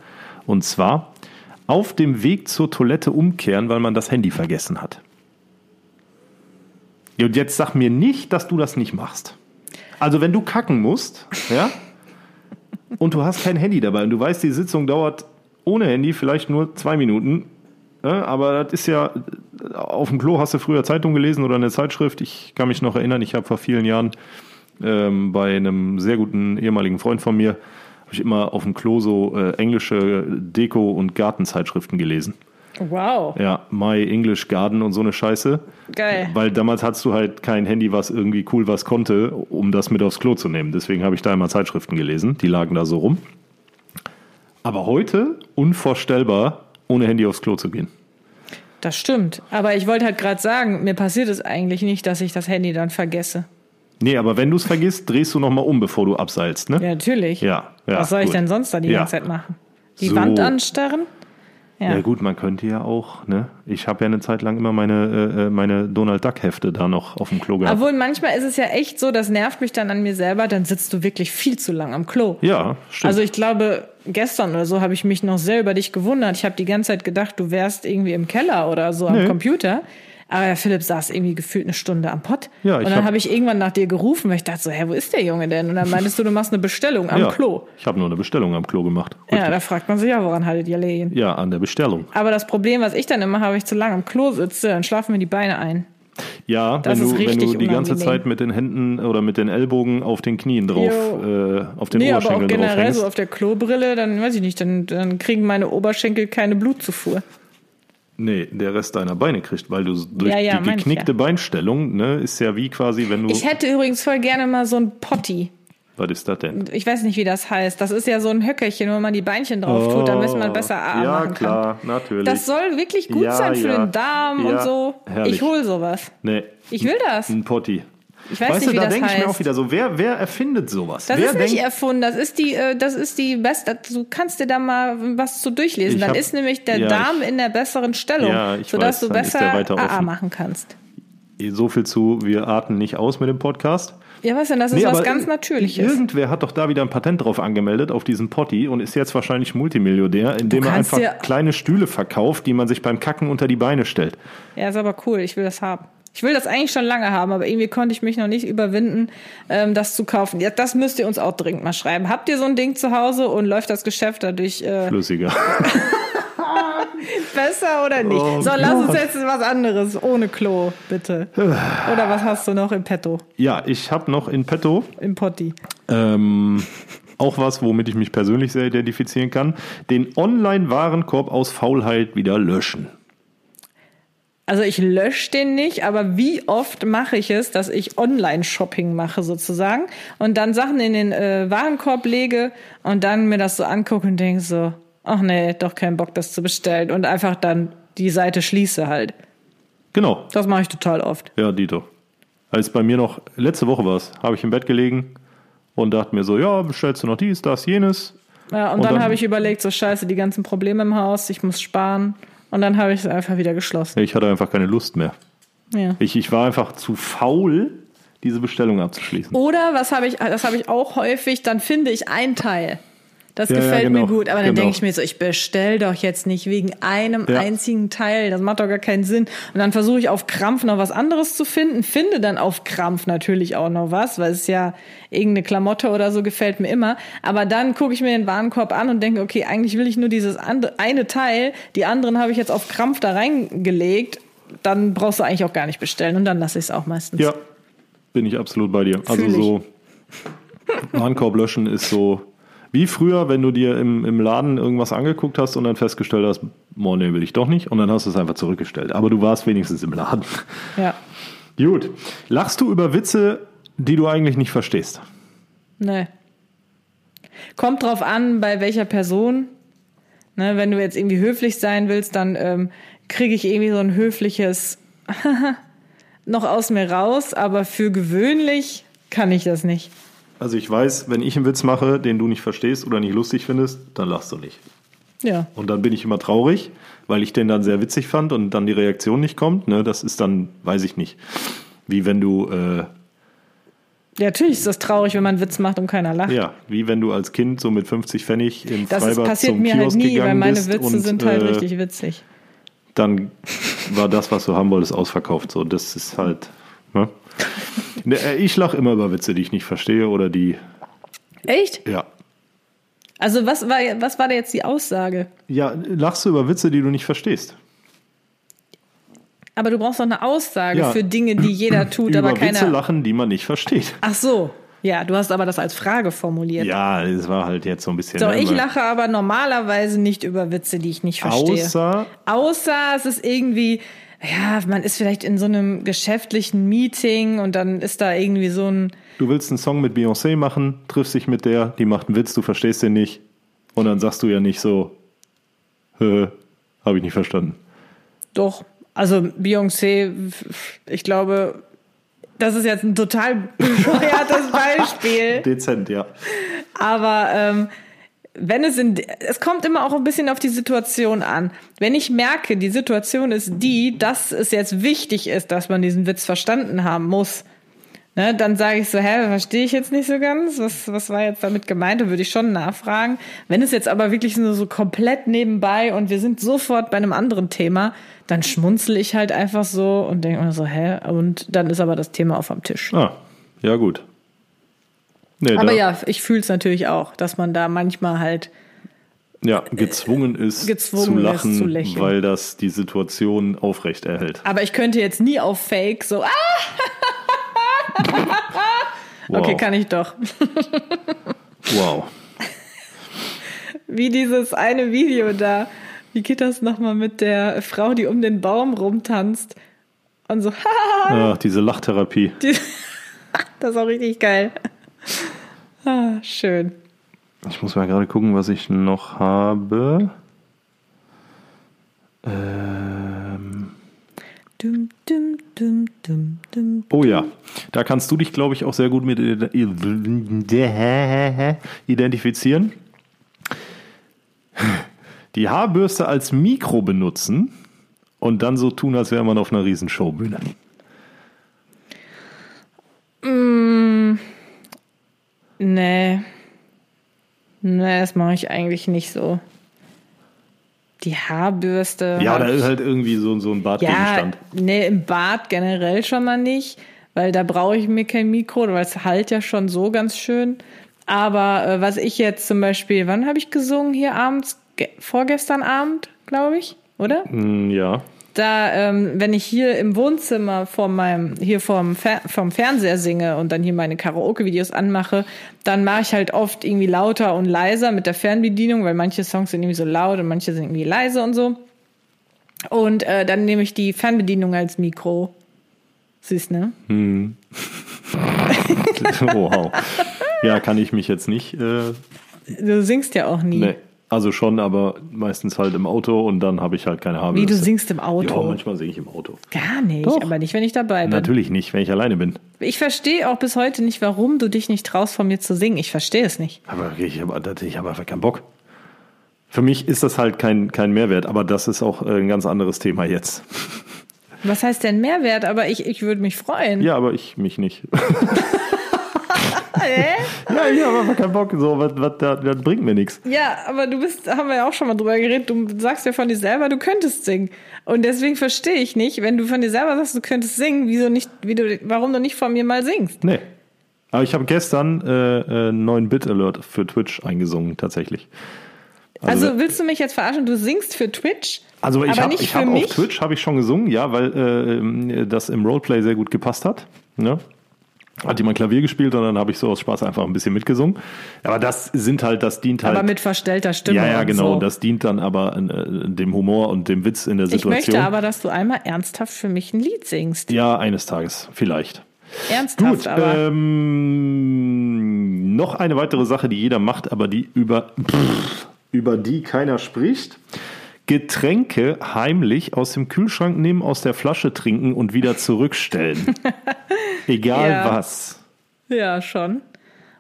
Und zwar auf dem Weg zur Toilette umkehren, weil man das Handy vergessen hat. Und jetzt sag mir nicht, dass du das nicht machst. Also wenn du kacken musst, ja, und du hast kein Handy dabei und du weißt, die Sitzung dauert ohne Handy vielleicht nur zwei Minuten, ja, aber das ist ja, auf dem Klo hast du früher Zeitung gelesen oder eine Zeitschrift. Ich kann mich noch erinnern, ich habe vor vielen Jahren ähm, bei einem sehr guten ehemaligen Freund von mir, habe ich immer auf dem Klo so äh, englische Deko- und Gartenzeitschriften gelesen.
Wow.
Ja, My English Garden und so eine Scheiße.
Geil.
Weil damals hattest du halt kein Handy, was irgendwie cool was konnte, um das mit aufs Klo zu nehmen. Deswegen habe ich da immer Zeitschriften gelesen. Die lagen da so rum. Aber heute unvorstellbar, ohne Handy aufs Klo zu gehen.
Das stimmt. Aber ich wollte halt gerade sagen, mir passiert es eigentlich nicht, dass ich das Handy dann vergesse.
Nee, aber wenn du es vergisst, drehst du nochmal um, bevor du abseilst, ne?
Ja, natürlich.
Ja, ja,
Was soll ich
gut.
denn sonst da die
Ja.
ganze Zeit machen? Die
So.
Wand anstarren?
Ja. gut, man könnte ja auch, ne? Ich habe ja eine Zeit lang immer meine, äh, äh, meine Donald Duck Hefte da noch auf dem Klo gehabt.
Obwohl manchmal ist es ja echt so, das nervt mich dann an mir selber, dann sitzt du wirklich viel zu lang am Klo.
ja, stimmt.
Also ich glaube, gestern oder so habe ich mich noch sehr über dich gewundert. Ich habe die ganze Zeit gedacht, du wärst irgendwie im Keller oder so am
Nee.
Computer. Aber der Philipp saß irgendwie gefühlt eine Stunde am Pott.
Ja,
und dann
hab-
habe ich irgendwann nach dir gerufen, weil ich dachte so, hä, wo ist der Junge denn? Und dann meintest du, du machst eine Bestellung am
ja,
Klo.
Ich habe nur eine Bestellung am Klo gemacht.
Ja,
Richtig.
da fragt man sich ja, woran haltet ihr Lehen?
ja, an der Bestellung.
Aber das Problem, was ich dann immer habe, wenn ich zu lange am Klo sitze, dann schlafen mir die Beine ein.
Ja,
Das
wenn
ist
du, wenn du die ganze
unangenehm.
Zeit mit den Händen oder mit den Ellbogen auf den Knien drauf, äh, auf den
Nee, aber auch
Oberschenkeln
generell so auf der Klobrille, dann weiß ich nicht, dann, dann kriegen meine Oberschenkel keine Blutzufuhr.
Nee, der Rest deiner Beine kriegt, weil du durch
Ja, ja,
die
ich
geknickte
ja.
Beinstellung, ne, ist ja wie quasi, wenn du.
Ich hätte übrigens voll gerne mal so ein Potti.
was ist das denn?
Ich weiß nicht, wie das heißt. Das ist ja so ein Höckerchen, wo man die Beinchen drauf tut, damit man besser A
Oh, Ja,
machen kann.
klar, natürlich.
Das soll wirklich gut sein für den Darm und so.
herrlich.
Ich hol sowas.
nee,
Ich will das.
ein Potti.
Ich weiß
weißt
nicht,
du,
wie
da denke ich mir auch wieder so, wer, wer erfindet sowas?
Das
wer
ist nicht
denkt,
erfunden, das ist die, äh, das ist die beste, du kannst dir da mal was zu durchlesen. Dann
hab-
ist nämlich der
ja,
Darm
ich-
in der besseren Stellung,
Ja,
sodass
weiß,
du besser AA machen kannst.
so viel zu, wir arten nicht aus mit dem Podcast.
Ja, was denn, das ist
Nee,
was ganz Natürliches.
Irgendwer hat doch da wieder ein Patent drauf angemeldet, auf diesen Potti und ist jetzt wahrscheinlich Multimillionär, indem er einfach kleine Stühle verkauft, die man sich beim Kacken unter die Beine stellt.
Ja, ist aber cool. Ich will das haben. Ich will das eigentlich schon lange haben, aber irgendwie konnte ich mich noch nicht überwinden, ähm, das zu kaufen. Ja, das müsst ihr uns auch dringend mal schreiben. Habt ihr so ein Ding zu Hause und läuft das Geschäft dadurch äh,
Flüssiger.
besser oder nicht?
Oh
so, lass uns
Gott.
jetzt was anderes, ohne Klo, bitte. oder was hast du noch im Petto,
ja, ich habe noch in petto
im Potti?
ähm, auch was, womit ich mich persönlich sehr identifizieren kann. Den Online-Warenkorb aus Faulheit wieder löschen.
Also ich lösche den nicht, aber wie oft mache ich es, dass ich Online-Shopping mache sozusagen und dann Sachen in den äh, Warenkorb lege und dann mir das so angucke und denke so, ach nee, doch keinen Bock, das zu bestellen und einfach dann die Seite schließe halt.
Genau.
Das mache ich total oft.
Ja, Dito. Als bei mir noch, letzte Woche war es, habe ich im Bett gelegen und dachte mir so, ja, bestellst du noch dies, das, jenes.
Ja, und,
Und
dann,
dann-
habe ich überlegt, so scheiße, die ganzen Probleme im Haus, ich muss sparen. Und dann habe ich es einfach wieder geschlossen.
Ich hatte einfach keine Lust mehr.
Ja.
Ich, ich war einfach zu faul, diese Bestellung abzuschließen.
Oder was habe ich, das habe ich auch häufig, dann finde ich ein Teil. Das
Ja, ja,
gefällt mir
genau.
gut, aber dann
Genau.
denke ich mir so, ich bestell doch jetzt nicht wegen einem
Ja.
einzigen Teil, das macht doch gar keinen Sinn. Und dann versuche ich auf Krampf noch was anderes zu finden, finde dann auf Krampf natürlich auch noch was, weil es ja irgendeine Klamotte oder so gefällt mir immer. Aber dann gucke ich mir den Warenkorb an und denke, okay, eigentlich will ich nur dieses eine Teil, die anderen habe ich jetzt auf Krampf da reingelegt, dann brauchst du eigentlich auch gar nicht bestellen und dann lasse ich es auch meistens.
Ja, bin ich absolut bei dir. Also
Fühl ich.
so Warenkorb löschen ist so wie früher, wenn du dir im, im Laden irgendwas angeguckt hast und dann festgestellt hast, boah, nee, will ich doch nicht. Und dann hast du es einfach zurückgestellt. Aber du warst wenigstens im Laden.
ja.
Gut. Lachst du über Witze, die du eigentlich nicht verstehst?
Nee. Kommt drauf an, bei welcher Person. Ne, wenn du jetzt irgendwie höflich sein willst, dann ähm, kriege ich irgendwie so ein höfliches noch aus mir raus, aber für gewöhnlich kann ich das nicht.
Also ich weiß, wenn ich einen Witz mache, den du nicht verstehst oder nicht lustig findest, dann lachst du nicht.
Ja.
Und dann bin ich immer traurig, weil ich den dann sehr witzig fand und dann die Reaktion nicht kommt. Ne, das ist dann, weiß ich nicht. Wie wenn du, äh,
Ja, natürlich ist das traurig, wenn man einen Witz macht und keiner lacht.
ja, wie wenn du als Kind so mit 50 Pfennig im
das
Freibad
passiert
zum
mir halt
Kiosk
nie, weil meine Witze
und,
sind halt
äh,
richtig witzig.
Dann war das, was du haben wolltest, ausverkauft. So, das ist halt. Ne? Ne, äh, Ich lache immer über Witze, die ich nicht verstehe oder die,
Echt?
ja.
Also was war, was war da jetzt die Aussage?
Ja, lachst du über Witze, die du nicht verstehst?
Aber du brauchst doch eine Aussage
Ja.
für Dinge, die jeder tut,
über
aber
Witze
keiner.
lachen, die man nicht versteht.
Ach so. Ja, du hast aber das als Frage formuliert.
Ja, es war halt jetzt so ein bisschen.
So, ich lache aber normalerweise nicht über Witze, die ich nicht verstehe.
Außer,
Außer es ist irgendwie, ja, man ist vielleicht in so einem geschäftlichen Meeting und dann ist da irgendwie so ein,
du willst einen Song mit Beyoncé machen, triffst dich mit der, die macht einen Witz, du verstehst den nicht. Und dann sagst du ja nicht so, habe ich nicht verstanden.
doch, also Beyoncé, ich glaube, das ist jetzt ein total bescheuertes Beispiel.
Dezent, ja.
Aber ähm, wenn es in, es kommt immer auch ein bisschen auf die Situation an. Wenn ich merke, die Situation ist die, dass es jetzt wichtig ist, dass man diesen Witz verstanden haben muss, ne, dann sage ich so, hä, verstehe ich jetzt nicht so ganz, was, was war jetzt damit gemeint, dann würde ich schon nachfragen. Wenn es jetzt aber wirklich nur so komplett nebenbei und wir sind sofort bei einem anderen Thema, dann schmunzel ich halt einfach so und denke mir so, hä, und dann ist aber das Thema auf am Tisch.
Ah, ja gut. Nee,
Aber ja, ich fühle es natürlich auch, dass man da manchmal halt
ja, gezwungen ist
gezwungen
zu
ist
lachen,
zu lächeln.
weil das die Situation aufrecht erhält.
Aber ich könnte jetzt nie auf Fake so, ah,
Wow.
okay, kann ich doch.
Wow.
Wie dieses eine Video da. Wie geht das nochmal mit der Frau, die um den Baum rumtanzt? Und so,
Ach, diese Lachtherapie.
die, das ist auch richtig geil. Ah, schön.
Ich muss mal gerade gucken, was ich noch habe. Ähm,
Dum, dum, dum, dum, dum.
oh ja, da kannst du dich, glaube ich, auch sehr gut mit identifizieren. Die Haarbürste als Mikro benutzen und dann so tun, als wäre man auf einer riesen
Nee. Nee, das mache ich eigentlich nicht so. Die Haarbürste.
Ja,
ich-
ist halt irgendwie so, so ein
Ja,
Badgegenstand.
nee, im Bad generell schon mal nicht, weil da brauche ich mir kein Mikro, weil es halt ja schon so ganz schön. Aber äh, was ich jetzt zum Beispiel, wann habe ich gesungen hier abends? Ge vorgestern Abend, glaube ich, oder?
Hm, ja.
Da, ähm, wenn ich hier im Wohnzimmer vor meinem, hier vorm, Fer vom Fernseher singe und dann hier meine Karaoke-Videos anmache, dann mache ich halt oft irgendwie lauter und leiser mit der Fernbedienung, weil manche Songs sind irgendwie so laut und manche sind irgendwie leise und so. Und äh, dann nehme ich die Fernbedienung als Mikro. Süß, ne?
wow. Ja, kann ich mich jetzt nicht. Äh,
Du singst ja auch nie.
nee. Also schon, aber meistens halt im Auto und dann habe ich halt keine Haare.
Wie, du singst im
Ja,
Auto?
manchmal singe ich im Auto.
Gar nicht,
Doch.
aber nicht, wenn ich dabei bin.
Natürlich nicht, wenn ich alleine bin.
Ich verstehe auch bis heute nicht, warum du dich nicht traust, von mir zu singen. Ich verstehe es nicht.
Aber ich habe ich hab einfach keinen Bock. Für mich ist das halt kein, kein Mehrwert, aber das ist auch äh, ein ganz anderes Thema jetzt.
Was heißt denn Mehrwert? Aber ich, ich würde mich freuen.
Ja, aber ich mich nicht.
Hä?
Ja, ich habe einfach keinen Bock. So, was, was, das, das bringt mir nichts.
Ja, aber du bist, haben wir ja auch schon mal drüber geredet, du sagst ja von dir selber, du könntest singen. Und deswegen verstehe ich nicht, wenn du von dir selber sagst, du könntest singen, wieso nicht, wie du, warum du nicht von mir mal singst.
Nee. Aber ich habe gestern äh, äh, einen neuen Bit-Alert für Twitch eingesungen, tatsächlich.
Also, willst du mich jetzt verarschen? Du singst für Twitch,
Also ich habe
nicht
ich
für
hab auf Twitch habe ich schon gesungen, ja, weil äh, ähm, das im Roleplay sehr gut gepasst hat. Ne? Hat jemand Klavier gespielt und dann habe ich so aus Spaß einfach ein bisschen mitgesungen. Aber das sind halt, das dient halt.
aber mit verstellter Stimme.
ja, ja,
und
genau.
So.
Das dient dann aber äh, dem Humor und dem Witz in der
ich
Situation.
möchte aber, dass du einmal ernsthaft für mich ein Lied singst.
ja, eines Tages, vielleicht.
Ernsthaft,
Gut,
aber.
ähm, noch eine weitere Sache, die jeder macht, aber die über, pff, über die keiner spricht. Getränke heimlich aus dem Kühlschrank nehmen, aus der Flasche trinken und wieder zurückstellen. Egal
Ja.
was.
ja, schon.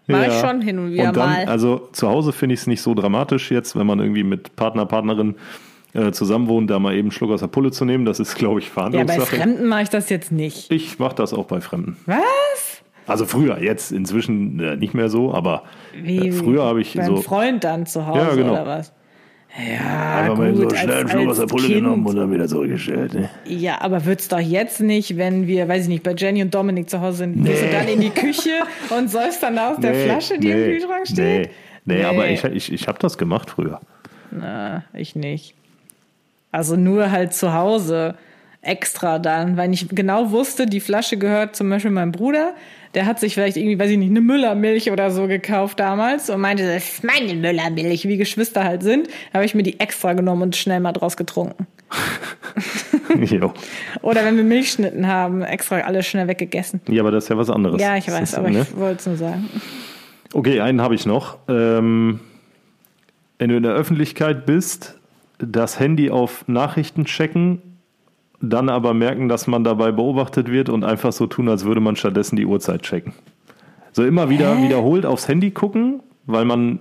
Mal
Ja.
schon hin und wieder
und dann,
mal.
Also zu Hause finde ich es nicht so dramatisch jetzt, wenn man irgendwie mit Partner, Partnerin äh, zusammen wohnt, da mal eben einen Schluck aus der Pulle zu nehmen. Das ist, glaube ich,
ja, bei
Verhandlungssache.
Fremden mache ich das jetzt nicht.
ich mache das auch bei Fremden.
Was?
Also früher, jetzt inzwischen äh, nicht mehr so, aber
Wie,
äh, früher habe ich
beim
so
Freund dann zu Hause
Ja, genau.
oder was? Ja,
einfach mal so
gut,
schnell
als,
Schluck aus der Pulle
kind.
genommen und dann wieder zurückgestellt. Ne?
Ja, aber wird's doch jetzt nicht, wenn wir, weiß ich nicht, bei Jenny und Dominik zu Hause sind, gehst du dann in die Küche und säufst dann aus der Flasche, die im Kühlschrank steht?
Nee, nee,
Nee.
aber ich, ich, ich habe das gemacht früher.
Na, ich nicht. Also nur halt zu Hause extra dann, weil ich genau wusste, die Flasche gehört zum Beispiel meinem Bruder. Der hat sich vielleicht irgendwie, weiß ich nicht, eine Müllermilch oder so gekauft damals und meinte, das ist meine Müllermilch, wie Geschwister halt sind. Da habe ich mir die extra genommen und schnell mal draus getrunken.
jo.
Oder wenn wir Milchschnitten haben, extra alles schnell weggegessen.
Ja, aber das ist ja was anderes.
Ja, ich weiß, aber
ne?
ich wollte es nur sagen.
Okay, einen habe ich noch. Ähm, wenn du in der Öffentlichkeit bist, das Handy auf Nachrichten checken, dann aber merken, dass man dabei beobachtet wird und einfach so tun, als würde man stattdessen die Uhrzeit checken. So immer wieder
Hä?
wiederholt aufs Handy gucken, weil man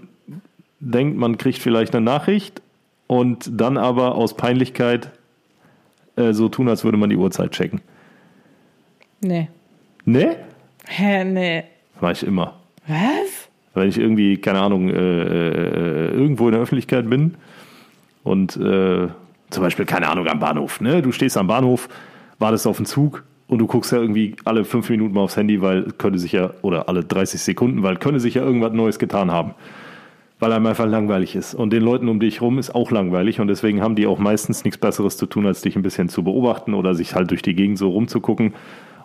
denkt, man kriegt vielleicht eine Nachricht und dann aber aus Peinlichkeit äh, so tun, als würde man die Uhrzeit checken.
Nee.
Ne?
Hä, nee.
Mach ich immer.
Was?
Wenn ich irgendwie, keine Ahnung, äh, äh, irgendwo in der Öffentlichkeit bin und äh, zum Beispiel, keine Ahnung, am Bahnhof. Ne? Du stehst am Bahnhof, wartest auf den Zug und du guckst ja irgendwie alle fünf Minuten mal aufs Handy, weil könnte sich ja, oder alle 30 Sekunden, weil könnte sich ja irgendwas Neues getan haben. Weil einem einfach langweilig ist. Und den Leuten um dich rum ist auch langweilig und deswegen haben die auch meistens nichts Besseres zu tun, als dich ein bisschen zu beobachten oder sich halt durch die Gegend so rumzugucken.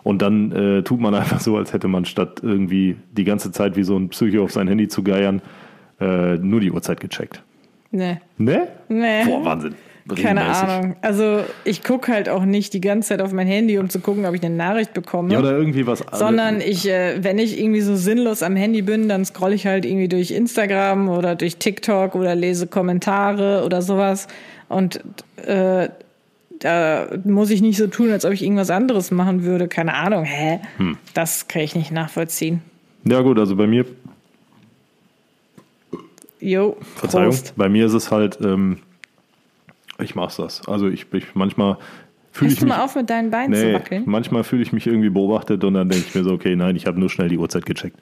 Und dann äh, tut man einfach so, als hätte man statt irgendwie die ganze Zeit wie so ein Psycho auf sein Handy zu geiern, äh, nur die Uhrzeit gecheckt.
Nee.
Ne?
Nee.
Boah, Wahnsinn.
Keine. Ahnung. Also ich gucke halt auch nicht die ganze Zeit auf mein Handy, um zu gucken, ob ich eine Nachricht bekomme.
Ja, oder irgendwie was.
sondern ich, äh, wenn ich irgendwie so sinnlos am Handy bin, dann scrolle ich halt irgendwie durch Instagram oder durch TikTok oder lese Kommentare oder sowas. Und äh, da muss ich nicht so tun, als ob ich irgendwas anderes machen würde. Keine Ahnung. Hä?
Hm.
Das kann ich nicht nachvollziehen.
Ja, gut, also bei mir,
Jo,
Verzeihung,
Prost.
bei mir ist es halt, ähm, ich mach's das. Also ich, ich manchmal fühle ich
du
mich.
mal auf, mit deinen Beinen zu
Nee,
wackeln?
manchmal fühle ich mich irgendwie beobachtet und dann denke ich mir so, okay, nein, ich habe nur schnell die Uhrzeit gecheckt.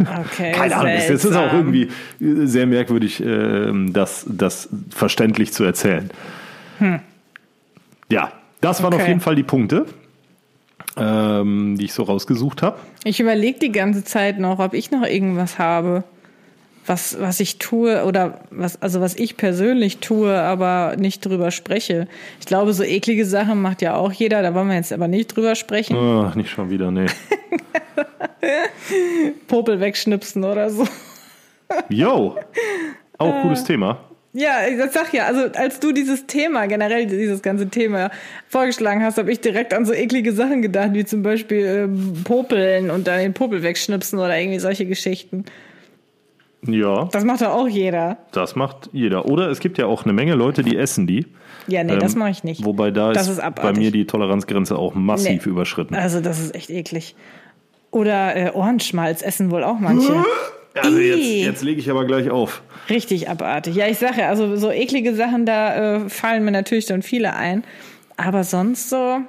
Okay,
Keine Ahnung, es ist auch irgendwie sehr merkwürdig, ähm, das, das verständlich zu erzählen. Ja, das waren
Hm. Okay.
auf jeden Fall die Punkte, ähm, die ich so rausgesucht habe.
Ich überlege die ganze Zeit noch, ob ich noch irgendwas habe, was, was ich tue oder was, also was ich persönlich tue, aber nicht drüber spreche. Ich glaube, so eklige Sachen macht ja auch jeder, da wollen wir jetzt aber nicht drüber sprechen.
Ah, nicht schon wieder, nee.
Popel wegschnipsen oder so.
Yo, auch cooles Thema.
Ja, ich sag ja, also als du dieses Thema, generell dieses ganze Thema vorgeschlagen hast, habe ich direkt an so eklige Sachen gedacht, wie zum Beispiel äh, Popeln und dann den Popel wegschnipsen oder irgendwie solche Geschichten.
Ja,
Das macht doch auch jeder.
das macht jeder. Oder es gibt ja auch eine Menge Leute, die essen die.
Ja, nee, das
Ähm,
mache ich nicht.
Wobei da
Das
ist,
ist
bei mir die Toleranzgrenze auch massiv
Nee.
überschritten.
Also das ist echt eklig. Oder äh, Ohrenschmalz essen wohl auch manche.
Also jetzt, jetzt lege ich aber gleich auf.
Richtig abartig. Ja, ich sage ja, also so eklige Sachen, da äh, fallen mir natürlich dann viele ein. Aber sonst so,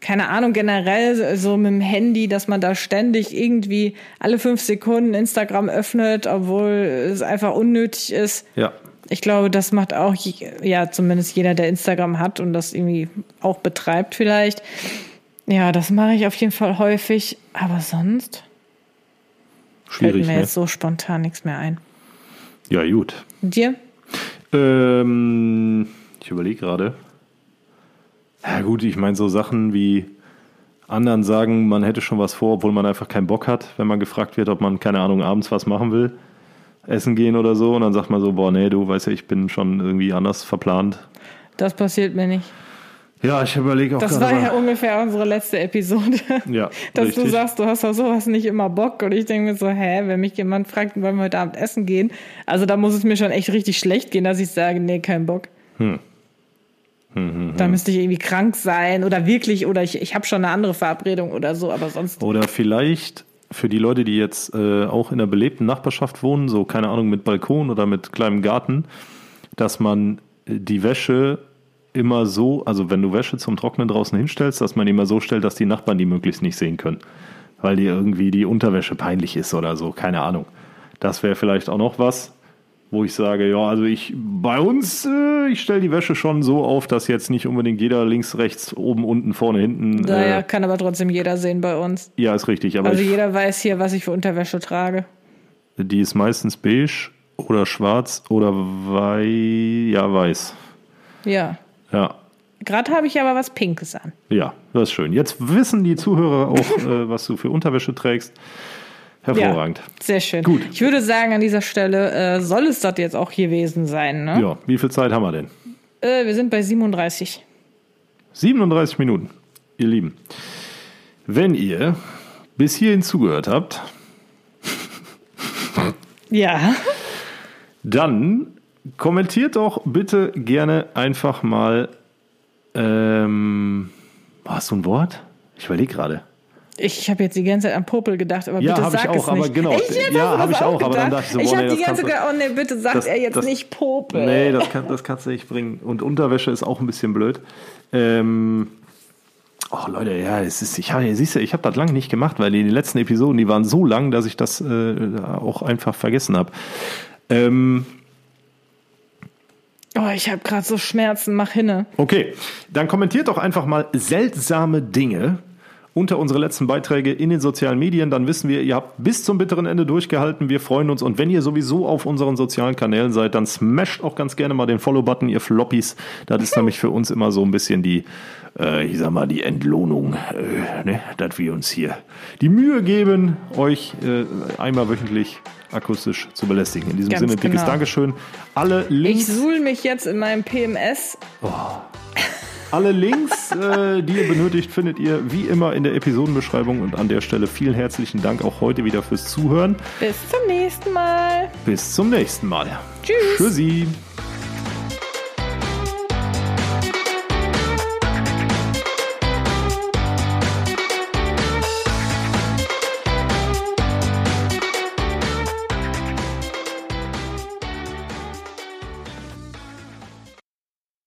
keine Ahnung, generell so- mit dem Handy, dass man da ständig irgendwie alle fünf Sekunden Instagram öffnet, obwohl es einfach unnötig ist.
Ja.
Ich glaube, das macht auch, ja, zumindest jeder, der Instagram hat und das irgendwie auch betreibt vielleicht. Ja, das mache ich auf jeden Fall häufig. Aber sonst fällt
Schwierig,
mir
ne?
jetzt so spontan nichts mehr ein.
Ja, gut.
Und dir?
Ähm, ich überlege gerade. Ja gut, ich meine so Sachen wie anderen sagen, man hätte schon was vor, obwohl man einfach keinen Bock hat, wenn man gefragt wird, ob man, keine Ahnung, abends was machen will, essen gehen oder so. Und dann sagt man so, boah, nee, du weißt ja, ich bin schon irgendwie anders verplant.
Das passiert mir nicht.
Ja, ich überlege auch
Das war ja ungefähr unsere letzte Episode.
Ja,
Dass du
richtig.
sagst, du hast auf sowas nicht immer Bock. Und ich denke mir so, hä, wenn mich jemand fragt, wollen wir heute Abend essen gehen? Also da muss es mir schon echt richtig schlecht gehen, dass ich sage, nee, kein Bock.
Hm.
Da müsste ich irgendwie krank sein oder wirklich, oder ich, ich habe schon eine andere Verabredung oder so, aber sonst.
Oder vielleicht für die Leute, die jetzt äh, auch in einer belebten Nachbarschaft wohnen, so keine Ahnung mit Balkon oder mit kleinem Garten, dass man äh, die Wäsche immer so, also wenn du Wäsche zum Trocknen draußen hinstellst, dass man die immer so stellt, dass die Nachbarn die möglichst nicht sehen können, weil dir irgendwie die Unterwäsche peinlich ist oder so, keine Ahnung. Das wäre vielleicht auch noch was, wo ich sage, ja, also ich bei uns, äh, ich stelle die Wäsche schon so auf, dass jetzt nicht unbedingt jeder links, rechts, oben, unten, vorne, hinten.
Naja,
Äh,
kann aber trotzdem jeder sehen bei uns.
ja, ist richtig, aber
Also
ich,
jeder weiß hier, was ich für Unterwäsche trage.
Die ist meistens beige oder schwarz oder wei ja, weiß.
Ja.
Ja,
Gerade habe ich aber was Pinkes an.
ja, das ist schön. Jetzt wissen die Zuhörer auch, äh, was du für Unterwäsche trägst. Hervorragend.
Ja, sehr schön.
Gut.
Ich würde sagen, an dieser Stelle äh, soll es das jetzt auch gewesen sein. Ne?
Ja. wie viel Zeit haben wir denn?
Äh, wir sind bei 37.
37 Minuten, ihr Lieben. Wenn ihr bis hierhin zugehört habt,
Ja.
dann kommentiert doch bitte gerne einfach mal. Ähm, hast du ein Wort? Ich überlege gerade.
Ich habe jetzt die ganze Zeit an Popel gedacht, aber
Ja,
bitte
hab ich
sag
auch,
es
aber
nicht.
genau.
Echt? Jetzt
Ja,
hast du
hab
das
ich auch, aber dann
gedacht?
dachte ich so,
ich habe
nee,
die ganze Zeit, oh nee, bitte sagt
das-
er jetzt
das-
nicht Popel.
Nee, das, kann, das kannst du nicht bringen. Und Unterwäsche ist auch ein bisschen blöd. Ähm, oh Leute, ja, es ist, ich habe, siehst du, ich habe das lange nicht gemacht, weil die letzten Episoden, die waren so lang, dass ich das äh, auch einfach vergessen habe. Ähm,
Oh, ich habe gerade so Schmerzen, mach hinne.
okay, dann kommentiert doch einfach mal seltsame Dinge unter unsere letzten Beiträge in den sozialen Medien. Dann wissen wir, ihr habt bis zum bitteren Ende durchgehalten. Wir freuen uns. Und wenn ihr sowieso auf unseren sozialen Kanälen seid, dann smasht auch ganz gerne mal den Follow-Button, ihr Floppies. Das ist nämlich für uns immer so ein bisschen die, äh, ich sag mal, die Entlohnung, äh, ne? dass wir uns hier die Mühe geben, euch äh, einmal wöchentlich akustisch zu belästigen. In diesem
Ganz
Sinne, dickes
genau.
Dankeschön. Alle
Ich
Links
suhl mich jetzt in meinem PMS.
alle Links, äh, die ihr benötigt, findet ihr wie immer in der Episodenbeschreibung. Und an der Stelle vielen herzlichen Dank auch heute wieder fürs Zuhören.
Bis zum nächsten Mal.
Bis zum nächsten Mal.
Tschüss.
Tschüssi.